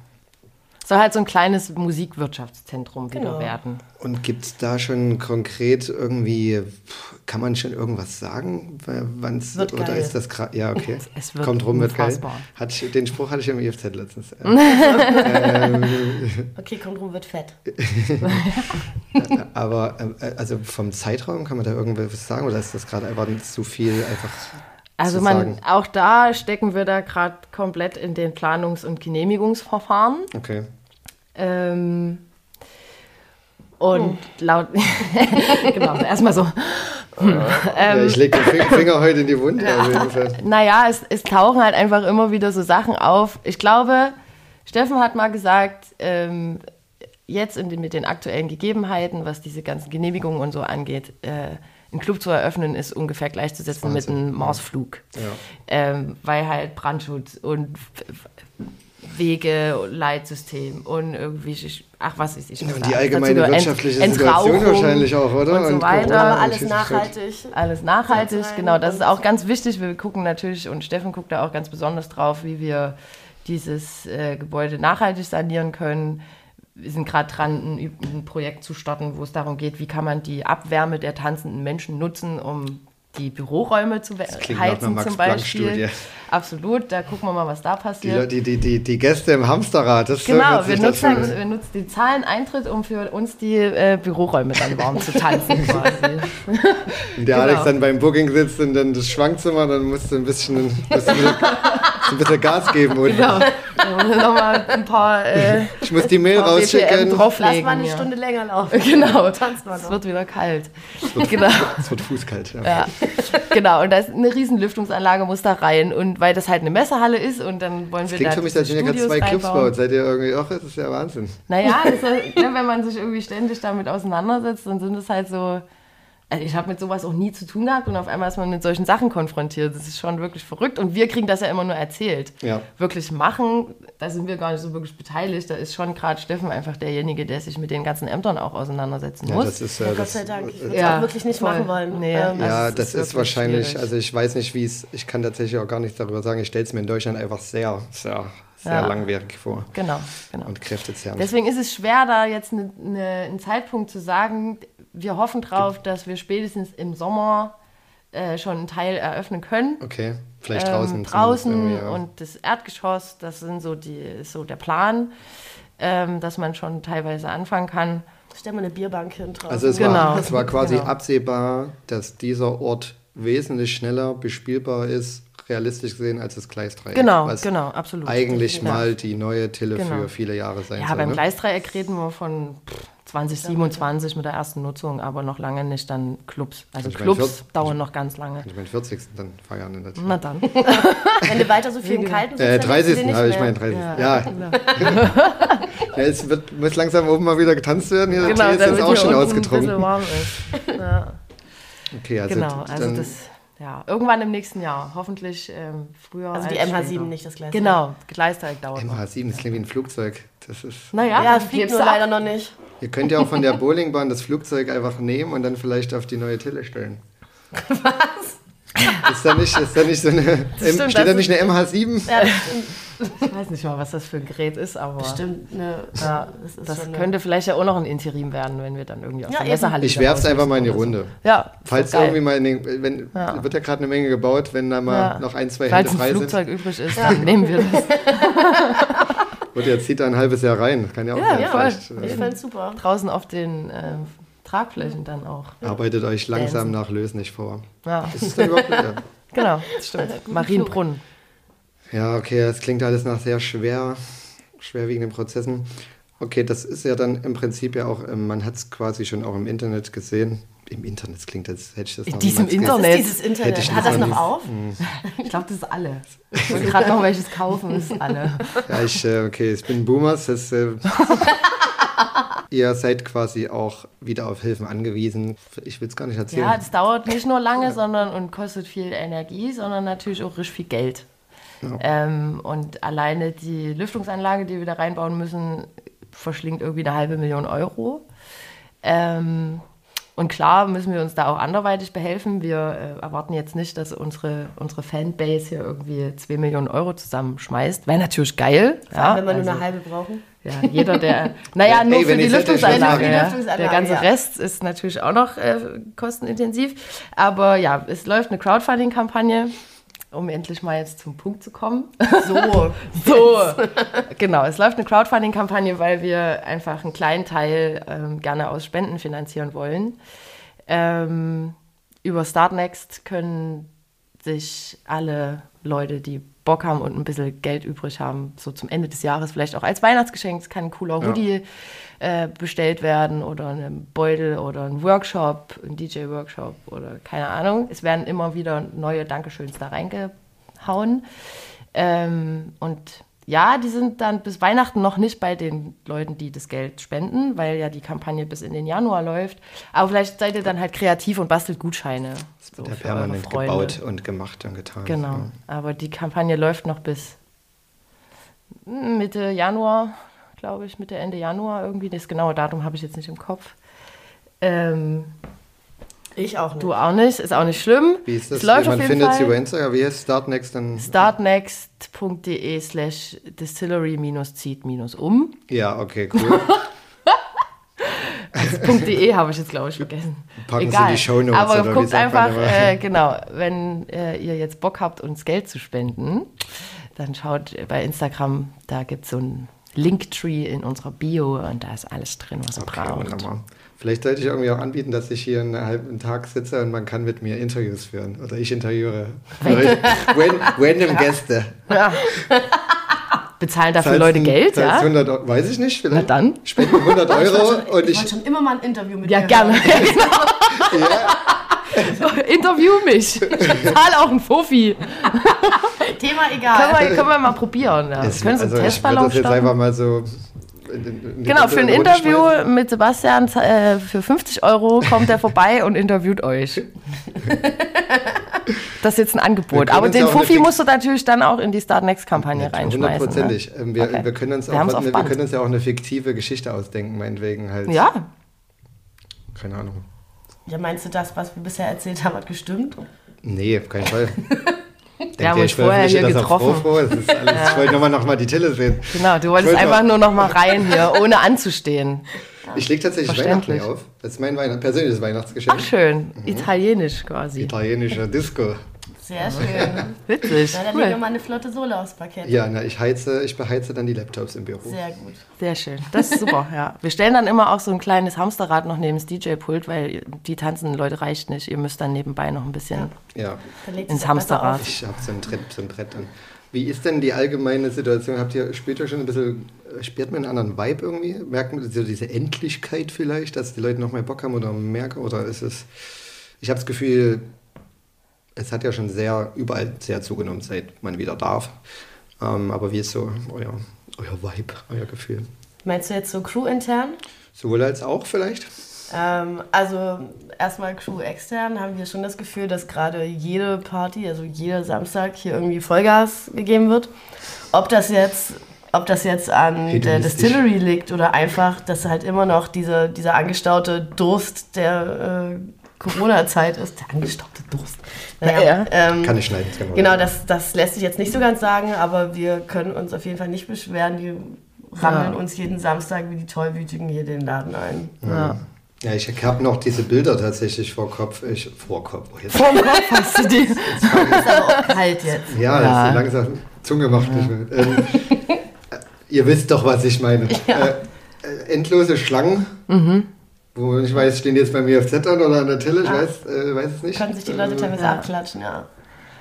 Soll halt so ein kleines Musikwirtschaftszentrum wieder Genau. werden. und gibt es da schon konkret irgendwie, kann man schon irgendwas sagen? Wann es Wird oder geil. ist das gerade, ja, okay. Es wird Kommt rum, wird geil. Hat ich, den Spruch hatte ich im IFZ letztens. ähm, Okay, kommt rum, wird fett. aber äh, also vom Zeitraum kann man da irgendwas sagen oder ist das gerade einfach zu viel einfach Also man, sagen? auch da stecken wir da gerade komplett in den Planungs- und Genehmigungsverfahren. Okay. Ähm, und laut, genau, erstmal so. ja, ich lege den Finger, heute in die Wunde. Naja, es, es tauchen halt einfach immer wieder so Sachen auf. Ich glaube, Steffen hat mal gesagt, ähm, jetzt in den, mit den aktuellen Gegebenheiten, was diese ganzen Genehmigungen und so angeht, äh, einen Club zu eröffnen, ist ungefähr gleichzusetzen mit einem Marsflug. Ja. Ähm, weil halt Brandschutz und Wege, Leitsystem und irgendwie, ach was ist ich. Ja, und die allgemeine wirtschaftliche Ent Situation wahrscheinlich auch, oder? Und so Und weiter. aber alles nachhaltig. Alles nachhaltig, genau. Das ist auch ganz wichtig. Wir gucken natürlich, und Steffen guckt da auch ganz besonders drauf, wie wir dieses äh, Gebäude nachhaltig sanieren können. Wir sind gerade dran, ein, ein Projekt zu starten, wo es darum geht, wie kann man die Abwärme der tanzenden Menschen nutzen, um die Büroräume zu einer heizen zum. Beispiel. Absolut, da gucken wir mal, was da passiert. Die, die, die, die Gäste im Hamsterrad, das Genau, wir das nutzen, wir nutzen die Zahlen Eintritt, um für uns die äh, Büroräume dann warm zu tanzen quasi. Und der Genau. Alex dann beim Booking sitzt und dann das Schwankzimmer, dann musst du ein bisschen, bisschen, ein bisschen Gas geben. Und Genau. Nochmal ein paar, äh, Ich muss die Mail rausschicken. Lass mal eine ja. Stunde länger laufen. Genau, Tanzt mal es wird wieder kalt. Genau. Es wird fußkalt. Ja. Ja, genau. Und da ist eine riesen Lüftungsanlage, muss da rein. Und weil das halt eine Messehalle ist und dann wollen wir Klingt da für mich, als wenn ihr gerade zwei Clubs baut. Seid ihr irgendwie, ach, das ist ja Wahnsinn. Naja, das halt, ne, wenn man sich irgendwie ständig damit auseinandersetzt, dann sind es halt so. Also ich habe mit sowas auch nie zu tun gehabt und auf einmal ist man mit solchen Sachen konfrontiert. Das ist schon wirklich verrückt. Und wir kriegen das ja immer nur erzählt. Ja. Wirklich machen, da sind wir gar nicht so wirklich beteiligt. Da ist schon gerade Steffen einfach derjenige, der sich mit den ganzen Ämtern auch auseinandersetzen Ja, muss. das ist, äh, Ja, Gott das, sei Dank. Ich würde Ja, auch wirklich nicht voll. machen wollen. Nee. Ähm, ja, Also das ist ist, wahrscheinlich, schwierig. also ich weiß nicht, wie es, ich kann tatsächlich auch gar nichts darüber sagen. Ich stelle es mir in Deutschland einfach sehr, sehr, sehr Ja. langwierig vor Genau, genau. und kräftezehrend. Deswegen ist es schwer, da jetzt ne, ne, einen Zeitpunkt zu sagen. Wir hoffen drauf, dass wir spätestens im Sommer äh, schon einen Teil eröffnen können. Okay, vielleicht Ähm, draußen. zumindest draußen ja. und das Erdgeschoss, das sind so die, ist so der Plan, ähm, dass man schon teilweise anfangen kann. Stell mal eine Bierbank hin draußen. Also es, Genau. war, es war quasi Genau. absehbar, dass dieser Ort wesentlich schneller bespielbar ist, realistisch gesehen, als das Gleisdreieck. Genau, was genau, absolut. eigentlich Ja. mal die neue Tille Genau. für viele Jahre sein Ja, soll. beim ne? Gleisdreieck reden wir von pff, 2027 mit der ersten Nutzung, aber noch lange nicht dann Clubs. Also Ich meine, Clubs dauern noch ganz lange. Ich meinen 40. dann feiern in der Tille. Na dann. Wenn du weiter so viel im Kalten sitzt, Äh, dann willst du 30. den habe ich meinen 30. Ja. Ja. es wird, muss langsam oben mal wieder getanzt werden. Hier, der Genau, Tee ist jetzt auch schon unten ein bisschen ausgetrunken. warm ist. Ja. Okay, also, genau, also dann, das, ja, irgendwann im nächsten Jahr, hoffentlich ähm, früher. Also die als MH7, später. nicht das Gleis. Genau, Gleisteig dauert noch. MH7, das klingt wie ein Flugzeug. Das ist, Naja, Ja, es fliegt nur leider noch nicht. Ihr könnt ja auch von der Bowlingbahn das Flugzeug einfach nehmen und dann vielleicht auf die neue Tille stellen. Was? Ist da nicht, ist da nicht so eine. Stimmt, steht da nicht eine MH7? Ja. Ich weiß nicht mal, was das für ein Gerät ist, aber Stimmt, ne, Ja, das ist das eine- könnte vielleicht ja auch noch ein Interim werden, wenn wir dann irgendwie aus Ja, der eben. Messehalle Ich werf's raus einfach mal in die Runde. so. Ja, Falls irgendwie mal in den, wenn, Ja. wird ja gerade eine Menge gebaut, wenn da mal Ja. noch ein, zwei Falls Hände ein frei sind. Flugzeug übrig ist, dann nehmen wir das. Wird jetzt zieht da ein halbes Jahr rein. Das kann ja auch Ja, sein, ja, vielleicht, Ich äh, fände super. Draußen auf den äh, Tragflächen dann auch. Arbeitet euch langsam nach Lösnich vor. Ja, Ist es denn überhaupt, ja. genau, das stimmt. Marienbrunn. ja, okay, das klingt alles nach sehr schwer, schwerwiegenden Prozessen. Okay, das ist ja dann im Prinzip ja auch, ähm, man hat es quasi schon auch im Internet gesehen. Im Internet das klingt, als hätte ich das In noch diesem niemals Internet. Das ist dieses Hätte Internet. ich Hat das nicht noch auf? Ich glaube, das ist alle. Ich wollte gerade noch welches kaufen, das ist alle. Ja, ich, äh, okay, ich bin Boomers. Das, äh, ihr seid quasi auch wieder auf Hilfen angewiesen. Ich will es gar nicht erzählen. Ja, das dauert nicht nur lange, sondern und kostet viel Energie, sondern natürlich auch richtig viel Geld. Ähm, und alleine die Lüftungsanlage, die wir da reinbauen müssen, verschlingt irgendwie eine halbe Million Euro. Ähm, und klar müssen wir uns da auch anderweitig behelfen. Wir äh, erwarten jetzt nicht, dass unsere, unsere Fanbase hier irgendwie 2 Millionen Euro zusammenschmeißt. Wäre natürlich geil. Ja, Wenn wir nur also- eine halbe brauchen. ja, jeder, der. Naja, Ey, nur wenn für die Lüftungsanlage. Ja. Lüftungsanlage, Der ganze ja. Rest ist natürlich auch noch äh, kostenintensiv. Aber ja, es läuft eine Crowdfunding-Kampagne, um endlich mal jetzt zum Punkt zu kommen. So. So, genau. Es läuft eine Crowdfunding-Kampagne, weil wir einfach einen kleinen Teil ähm, gerne aus Spenden finanzieren wollen. Ähm, über Startnext können sich alle Leute, die Bock haben und ein bisschen Geld übrig haben, so zum Ende des Jahres vielleicht auch als Weihnachtsgeschenk, es kann ein cooler Ja. Äh, bestellt werden oder ein Beutel oder ein Workshop, ein DJ-Workshop oder keine Ahnung. Es werden immer wieder neue Dankeschöns da reingehauen. Ähm, und ja, die sind dann bis Weihnachten noch nicht bei den Leuten, die das Geld spenden, weil ja die Kampagne bis in den Januar läuft. Aber vielleicht seid ihr dann halt kreativ und bastelt Gutscheine. Das wird so ja permanent gebaut und gemacht und getan. Genau. Ja. Aber die Kampagne läuft noch bis Mitte Januar, glaube ich, Mitte, Ende Januar irgendwie. Das genaue Datum habe ich jetzt nicht im Kopf. Ähm, ich auch nicht. Du auch nicht, ist auch nicht schlimm. Wie ist das? Es läuft Man findet sie über Instagram. Wie heißt Startnext dann? Startnext.de slash distillery-zieht-um. Ja, okay, cool. also .de habe ich jetzt, glaube ich, vergessen. Packen Egal. Sie die Show Notes Aber guckt einfach, äh, genau, wenn äh, ihr jetzt Bock habt, uns Geld zu spenden, dann schaut bei Instagram, da gibt es so ein Linktree in unserer Bio und da ist alles drin, was ihr okay, braucht. Wunderbar. Vielleicht sollte ich irgendwie auch anbieten, dass ich hier einen halben Tag sitze und man kann mit mir Interviews führen. Oder ich interviewe random Gäste. Ja. Bezahlen dafür Zahlst Leute Geld, ja? 100, weiß ich nicht, vielleicht. Na dann. Spenden 100 Euro. ich wollte schon, ich, schon immer mal ein Interview mit ja, dir. Gerne. Ja, gerne. ja. Interview mich. Ich zahle auch einen Fofi. Thema egal. Können wir, können wir mal probieren. Ja. Es, können also einen Testballon ich das jetzt einfach mal so genau, für ein Interview mit Sebastian äh, für 50 Euro kommt er vorbei und interviewt euch. das ist jetzt ein Angebot. Aber den Fuffi musst du natürlich dann auch in die Start Next-Kampagne ja, reinschmeißen. Ne? Hundertprozentig. Ne? Wir, okay. wir, können uns wir, auch, wir, wir können uns ja auch eine fiktive Geschichte ausdenken, meinetwegen halt. Ja. Keine Ahnung. Ja, meinst du, das, was wir bisher erzählt haben, hat gestimmt? Nee, auf keinen Fall. Wir haben uns vorher hier getroffen. Alles, ja. Ich wollte nochmal noch mal die Tille sehen. Genau, du wolltest einfach nur noch mal rein hier, ohne anzustehen. Ich lege tatsächlich Weihnachten auf. Das ist mein Weihnacht persönliches Weihnachtsgeschenk. Ach schön, mhm. italienisch quasi. Italienischer Disco. Sehr schön. Witzig. Dann cool. legen wir mal eine flotte Sohle aufs Parkett. Ja, na, ich heize, ich beheize dann die Laptops im Büro. Sehr gut. Sehr schön. Das ist super, ja. Wir stellen dann immer auch so ein kleines Hamsterrad noch neben das DJ-Pult, weil die tanzenden Leute reicht nicht. Ihr müsst dann nebenbei noch ein bisschen ja. ins Hamsterrad. Ich habe so ein Brett, so ein Brett dann. Wie ist denn die allgemeine Situation? Habt ihr später schon ein bisschen, äh, spürt man einen anderen Vibe irgendwie? Merkt man so diese Endlichkeit vielleicht, dass die Leute noch mehr Bock haben oder merken? Oder ist es, ich habe das Gefühl, es hat ja schon sehr, überall sehr zugenommen, seit man wieder darf. Ähm, aber wie ist so euer, euer Vibe, euer Gefühl? Meinst du jetzt so Crew-intern? Sowohl als auch vielleicht? Ähm, also erstmal Crew extern haben wir schon das Gefühl, dass gerade jede Party, also jeder Samstag hier irgendwie Vollgas gegeben wird. Ob das jetzt, ob das jetzt an der Distillery liegt oder einfach, dass halt immer noch diese, dieser angestaute Durst der äh, Corona-Zeit ist. Der angestaute Durst. Naja, ja, ähm, Kann ich schneiden. Genau, genau das, das lässt sich jetzt nicht so ganz sagen, aber wir können uns auf jeden Fall nicht beschweren. Die rammeln ja. uns jeden Samstag wie die Tollwütigen hier den Laden ein. Ja. Ja, ich habe noch diese Bilder tatsächlich vor Kopf. Ich, vor Kopf. Oh, jetzt. Vor Kopf hast du die. ist aber auch kalt jetzt. Ja, ja. Langsam. Zunge macht nicht mehr. Ähm, ihr wisst doch, was ich meine. Ja. Äh, äh endlose Schlangen. Mhm. Wo ich weiß, stehen die jetzt bei mir auf Zettern oder an der Tille, ich weiß, äh, weiß es nicht. Können sich die Leute ähm, teilweise ja. abklatschen, ja.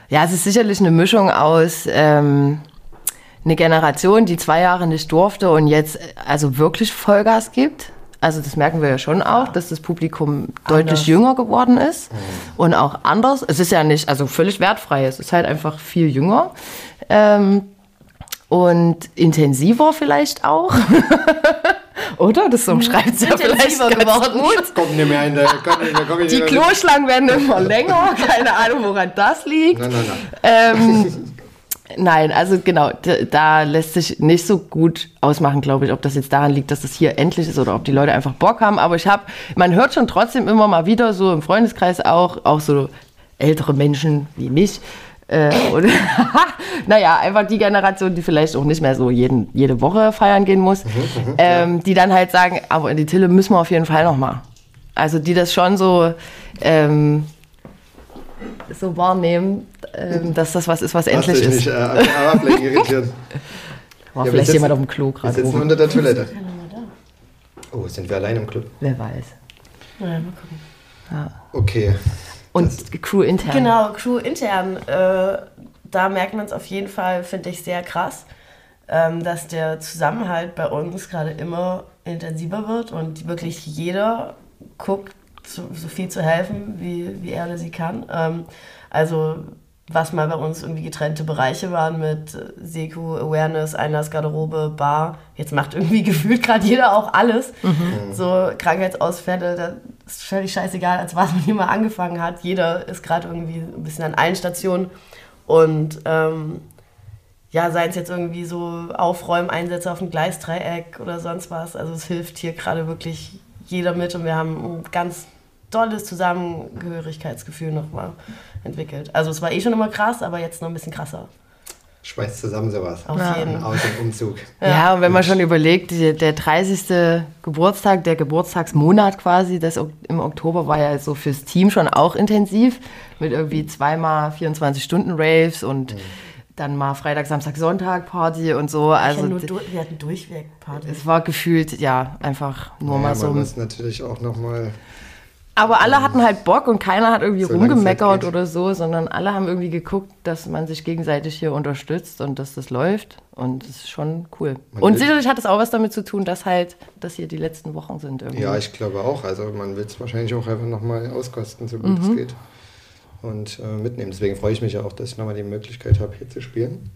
Ja, es ist sicherlich eine Mischung aus ähm, eine Generation, die zwei Jahre nicht durfte und jetzt äh, also wirklich Vollgas gibt. Also das merken wir ja schon auch, dass das Publikum anders. deutlich jünger geworden ist mhm. und auch anders. Es ist ja nicht, also völlig wertfrei, es ist halt einfach viel jünger. Ähm, und intensiver vielleicht auch. Oder? Das umschreibt es ja vielleicht ganz geworden. gut. Kommt nicht mehr in der, kommt nicht mehr, kommt nicht Die Kloschlangen werden immer länger. Keine Ahnung, woran das liegt. Nein, nein, nein. Ähm, nein, also genau, da lässt sich nicht so gut ausmachen, glaube ich, ob das jetzt daran liegt, dass das hier endlich ist oder ob die Leute einfach Bock haben. Aber ich habe, man hört schon trotzdem immer mal wieder so im Freundeskreis auch, auch so ältere Menschen wie mich, äh, und naja, einfach die Generation, die vielleicht auch nicht mehr so jeden, jede Woche feiern gehen muss, mhm, mhm ähm, ja. die dann halt sagen, aber in die Tille müssen wir auf jeden Fall nochmal. Also die das schon so, ähm, so wahrnehmen, ähm, dass das was ist, was endlich ist. Nicht, äh, Arablenken irritieren. War ja, vielleicht jemand auf dem Klo gerade. Wir sitzen oben. unter der Toilette. Oh, sind wir allein im Club? Wer weiß. Ja, mal gucken. Ja. Okay. Und Crew intern. Genau, Crew intern. Äh, da merkt man es auf jeden Fall, finde ich, sehr krass, ähm, dass der Zusammenhalt bei uns gerade immer intensiver wird und wirklich jeder guckt, so, so viel zu helfen, wie, wie er oder sie kann. Ähm, also was mal bei uns irgendwie getrennte Bereiche waren mit Seku, Awareness, Einlassgarderobe, Bar. Jetzt macht irgendwie gefühlt gerade jeder auch alles. Mhm. So Krankheitsausfälle, das ist völlig scheißegal, als was man hier mal angefangen hat. Jeder ist gerade irgendwie ein bisschen an allen Stationen. Und ähm, ja, seien es jetzt irgendwie so Aufräumeinsätze auf dem Gleisdreieck oder sonst was. Also es hilft hier gerade wirklich jeder mit und wir haben ein ganz tolles Zusammengehörigkeitsgefühl nochmal entwickelt. Also es war eh schon immer krass, aber jetzt noch ein bisschen krasser. Schweißt zusammen sowas. Auf ja. jeden. Aus dem Umzug. Ja. ja, und wenn man schon überlegt, die, der 30. Geburtstag, der Geburtstagsmonat quasi, das im Oktober war ja so fürs Team schon auch intensiv, mit irgendwie zweimal 24 Stunden Raves und mhm. dann mal Freitag, Samstag, Sonntag Party und so. Also wir hatten durchweg Party. Es war gefühlt, ja, einfach nur ja, mal so. Man muss natürlich auch nochmal aber alle hatten halt Bock und keiner hat irgendwie so rumgemeckert oder so, sondern alle haben irgendwie geguckt, dass man sich gegenseitig hier unterstützt und dass das läuft. Und das ist schon cool. Man und sicherlich hat es auch was damit zu tun, dass halt, dass hier die letzten Wochen sind. Irgendwie. Ja, ich glaube auch. Also man will es wahrscheinlich auch einfach nochmal auskosten, so gut mhm. es geht. Und äh, mitnehmen. Deswegen freue ich mich ja auch, dass ich nochmal die Möglichkeit habe, hier zu spielen.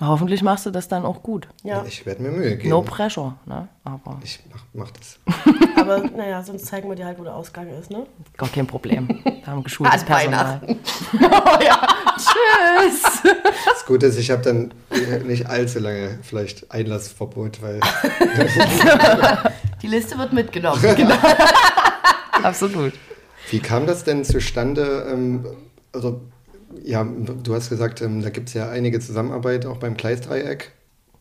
Hoffentlich machst du das dann auch gut. Ja. Ich werde mir Mühe geben. No pressure, ne? Aber ich mach, mach das. Aber naja, sonst zeigen wir dir halt, wo der Ausgang ist, ne? Gar kein Problem. Da haben geschultes Personal. oh ja, tschüss. Das Gute ist, ich habe dann nicht allzu lange vielleicht Einlassverbot, weil... Die Liste wird mitgenommen. Genau. Absolut. Wie kam das denn zustande? Ähm, also ja, du hast gesagt, ähm, da gibt es ja einige Zusammenarbeit auch beim Gleisdreieck.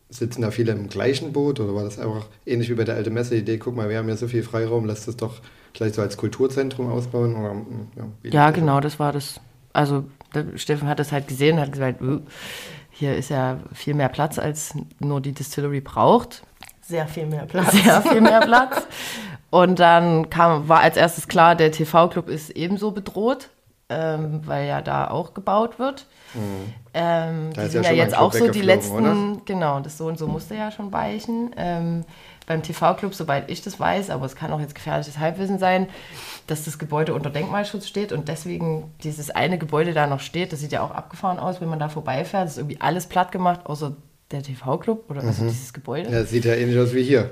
Sitzen da viele im gleichen Boot oder war das einfach ähnlich wie bei der alten Messe-Idee? Guck mal, wir haben ja so viel Freiraum, lass das doch gleich so als Kulturzentrum ausbauen? Oder, hm, ja, ja genau, das war das. Also, Steffen hat das halt gesehen und hat gesagt, äh, hier ist ja viel mehr Platz, als nur die Distillery braucht. Sehr viel mehr Platz. Sehr viel mehr Platz. Und dann kam, war als erstes klar, der TV-Club ist ebenso bedroht ähm, weil ja da auch gebaut wird. Mhm. Ähm, die sind ja, ja jetzt auch so die letzten, oder? genau, das so und so musste ja schon weichen. Ähm, beim TV-Club, soweit ich das weiß, aber es kann auch jetzt gefährliches Halbwissen sein, dass das Gebäude unter Denkmalschutz steht und deswegen dieses eine Gebäude da noch steht. Das sieht ja auch abgefahren aus, wenn man da vorbeifährt. Das ist irgendwie alles platt gemacht, außer der TV-Club oder also mhm. dieses Gebäude. Ja, das sieht ja ähnlich aus wie hier.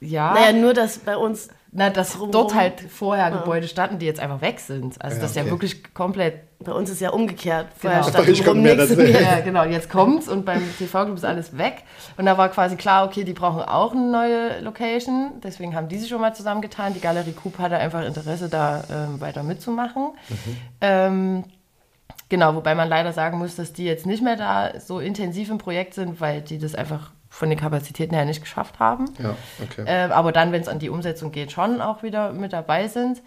Ja. Naja, nur, dass bei uns na, dass rum, dort halt vorher ja. Gebäude standen, die jetzt einfach weg sind. Also ja, das ist okay. ja wirklich komplett. Bei uns ist ja umgekehrt. Vorher genau. stand nichts mehr. Ja, genau. Jetzt kommt's und beim TV-Club ist alles weg. Und da war quasi klar, okay, die brauchen auch eine neue Location. Deswegen haben die sich schon mal zusammengetan. Die Galerie Coop hatte einfach Interesse, da ähm, weiter mitzumachen. Mhm. Ähm, genau, wobei man leider sagen muss, dass die jetzt nicht mehr da so intensiv im Projekt sind, weil die das einfach von den Kapazitäten her nicht geschafft haben. Ja, okay. Äh, aber dann, wenn es an die Umsetzung geht, schon auch wieder mit dabei sind.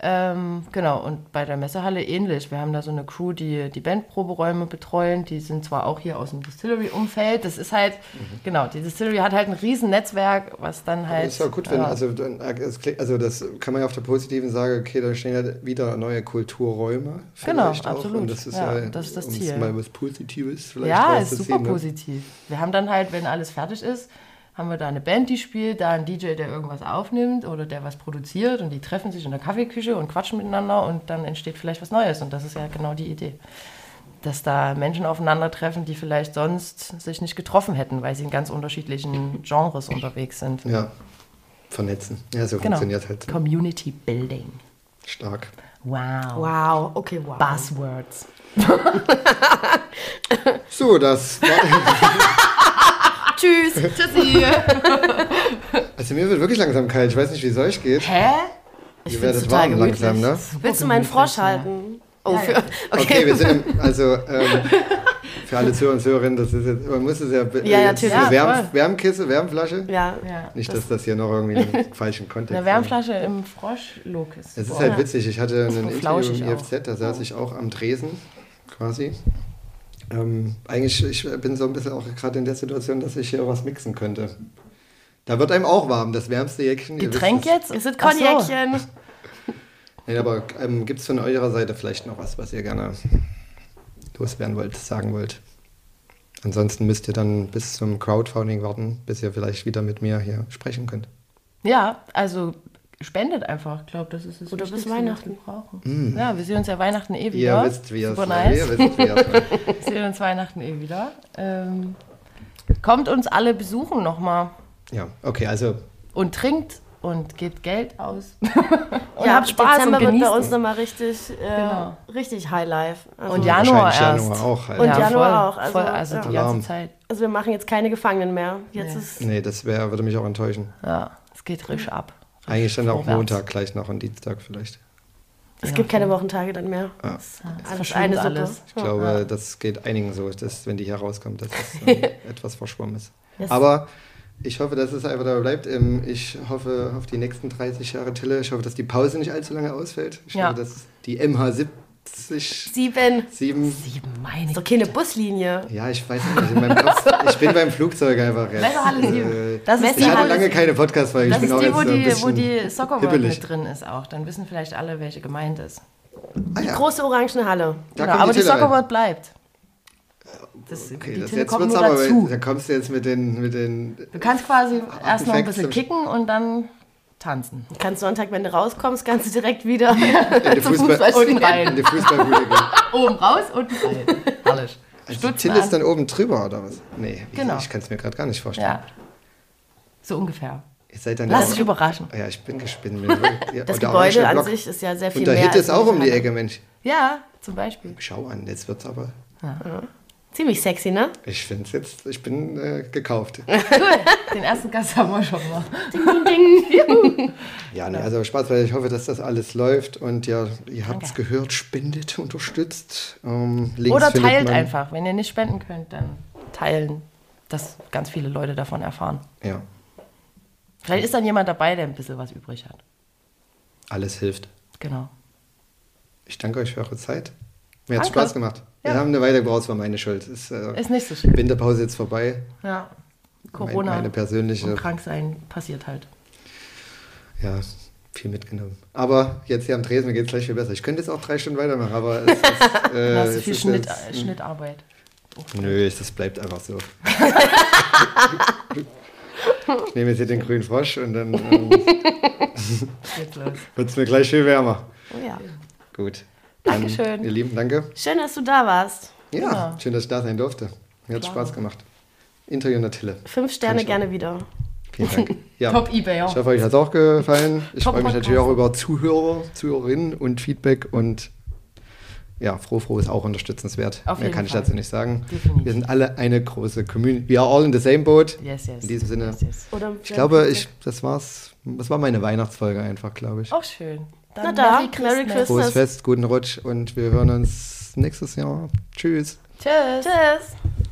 Ähm, genau, und bei der Messehalle ähnlich. Wir haben da so eine Crew, die die Bandproberäume betreuen. Die sind zwar auch hier aus dem Distillery-Umfeld. Das ist halt, mhm. genau, die Distillery hat halt ein riesen Netzwerk, was dann halt. Das ist ja gut, wenn, äh, also, also das kann man ja auf der positiven sagen, okay, da stehen ja wieder neue Kulturräume. Genau, absolut. Und das ist ja, ja das ist das Ziel. mal was Positives vielleicht Ja, ist super ne? positiv. Wir haben dann halt, wenn alles fertig ist, haben wir da eine Band, die spielt, da ein DJ, der irgendwas aufnimmt oder der was produziert und die treffen sich in der Kaffeeküche und quatschen miteinander und dann entsteht vielleicht was Neues und das ist ja genau die Idee. Dass da Menschen aufeinandertreffen, die vielleicht sonst sich nicht getroffen hätten, weil sie in ganz unterschiedlichen Genres unterwegs sind. Ja, vernetzen. Ja, so genau. funktioniert halt. Community Building. Stark. Wow. Wow, okay, wow. Buzzwords. so, das war. Tschüss. Tschüssi. Also mir wird wirklich langsam kalt. Ich weiß nicht, wie es euch geht. Hä? Ich Ihr werdet warm gemütlich. langsam, ne? Willst du meinen Frosch halten? Oh, für, okay. okay. wir sind im, also ähm, für alle Zuhörer und Zuhörerinnen, das ist jetzt, man muss es ja, äh, ja, natürlich. eine Wärm, Wärmkisse, Wärmflasche. Ja, ja. Nicht, dass das hier noch irgendwie einen falschen Kontext Eine Wärmflasche haben. im Froschlook ist. Es ist halt witzig, ich hatte ein Interview im IFZ, da saß ich auch am Tresen quasi ähm, eigentlich, ich bin so ein bisschen auch gerade in der Situation, dass ich hier was mixen könnte. Da wird einem auch warm, das wärmste Jäckchen. Getränk jetzt? Ist es Konjäckchen? So. aber ähm, gibt es von eurer Seite vielleicht noch was, was ihr gerne loswerden wollt, sagen wollt? Ansonsten müsst ihr dann bis zum Crowdfunding warten, bis ihr vielleicht wieder mit mir hier sprechen könnt. Ja, also spendet einfach. Ich glaube, das ist es Oder bis Weihnachten. Brauchen. Ja, wir sehen uns ja Weihnachten eh wieder. Ihr wisst, wie es Super nice. Ihr wisst, wie es Wir sehen uns Weihnachten eh wieder. Ähm, kommt uns alle besuchen nochmal Ja, okay, also und trinkt und gebt Geld aus. und Ja, habt Spaß Dezember und wird genießt bei uns nochmal richtig, äh, Genau. richtig Highlife. Also, Und Januar erst. Januar auch. Halt. Und ja, Januar voll, auch, also, voll, also ja. die Alarm. ganze Zeit. also wir machen jetzt keine Gefangenen mehr. Jetzt Nee. ist Nee, das wär, würde mich auch enttäuschen. Ja, es geht richtig ab. Eigentlich dann auch. Montag gleich noch und Dienstag vielleicht. es Ja, gibt keine. Wochentage dann mehr. Ja. Das ist Es alles verschwimmt eine Suppe. alles. Ich glaube, das geht einigen so, dass, wenn die hier rauskommt, dass es etwas verschwommen ist. Yes. Aber ich hoffe, dass es einfach dabei bleibt. Ähm, Ich hoffe auf die nächsten 30 Jahre Tille. Ich hoffe, dass die Pause nicht allzu lange ausfällt. Ich Ja. hoffe, dass die MH70 Sieben. 7. Sieben, meine Ist doch keine Buslinie. Ja, ich weiß nicht. In meinem Kopf, ich bin beim Flugzeug einfach jetzt. Sieben. Äh, Das ist die, ich hatte lange keine Podcast-Folge. Ich das bin ist auch die, jetzt wo die, wo die Soccer World hibbelig. mit drin ist auch. Dann wissen vielleicht alle, welche gemeint ist. Ah, ja. Große orangene Halle. Da Genau, kommt aber die Tille Soccer rein. World bleibt. Das, Okay, die das jetzt kommt wird's nur aber, dazu. da kommst du jetzt mit den, mit den Du kannst quasi erst noch ein bisschen kicken und dann tanzen. Du kannst Sonntag, wenn du rauskommst, kannst du direkt wieder. in die, Zum Fußball. Und rein. in die Fußballbude gehen. Oben raus, unten rein. Herrlich. Also Till ist an. dann oben drüber, oder was? Nee, Genau. ich kann es mir gerade gar nicht vorstellen. Ja. So ungefähr. Ihr seid dann Lass ja- dich überraschen. Ja, ich bin gespannt. Ja, Das und Gebäude an sich ist ja sehr viel Und der mehr. Hit ist auch um die Ecke, Mensch. Ja, zum Beispiel. Schau an, jetzt wird's aber. Halle. Ziemlich sexy, ne? Ich finde es jetzt, ich bin äh, gekauft. Den ersten Gast haben wir schon mal. Ja, nee, also Spaß, weil ich hoffe, dass das alles läuft und ja, ihr habt es gehört, spendet, unterstützt. Ähm, Links Oder teilt einfach. Wenn ihr nicht spenden könnt, dann teilen, dass ganz viele Leute davon erfahren. Ja, Vielleicht ist dann jemand dabei, der ein bisschen was übrig hat. alles hilft. Genau. Ich danke euch für eure Zeit. Mir hat Danke. Spaß gemacht. Wir haben eine Weile gebraucht, es war meine Schuld. Ist, äh, Ist nicht so schlimm. Winterpause jetzt vorbei. Ja. Corona Meine persönliche, und krank sein passiert halt. ja, viel mitgenommen. Aber jetzt hier am Tresen, mir geht es gleich viel besser. Ich könnte jetzt auch drei Stunden weitermachen, aber es ist, äh, Da hast du es viel ist Schnitt, jetzt- äh, Schnittarbeit. Nö, es- das bleibt einfach so. ich nehme jetzt hier den grünen Frosch und dann ähm, wird es mir gleich viel wärmer. Oh ja. Gut. Dankeschön. Ihr Lieben, danke. Schön, dass du da warst. Ja, Ja. schön, dass ich da sein durfte. Mir hat Klar. Spaß gemacht. Interview in der Tille. Fünf Sterne ich auch. gerne wieder. Vielen Dank. Ja. Top Ebay, Ich hoffe, euch hat es auch gefallen. Ich freue mich natürlich auch über Zuhörer, Zuhörerinnen und Feedback und ja, froh, froh ist auch unterstützenswert. Auf Mehr kann ich Fall. dazu nicht sagen. Definitiv. Wir sind alle eine große Community. We are all in the same boat. Yes, yes. In diesem Sinne. Yes, yes. Oder Ich glaube, ich, das war's. Das war meine Weihnachtsfolge einfach, glaube ich. Auch schön. Na da, Merry Christmas. Christmas. Frohes Fest, guten Rutsch und wir hören uns nächstes Jahr. Tschüss. Tschüss. Tschüss.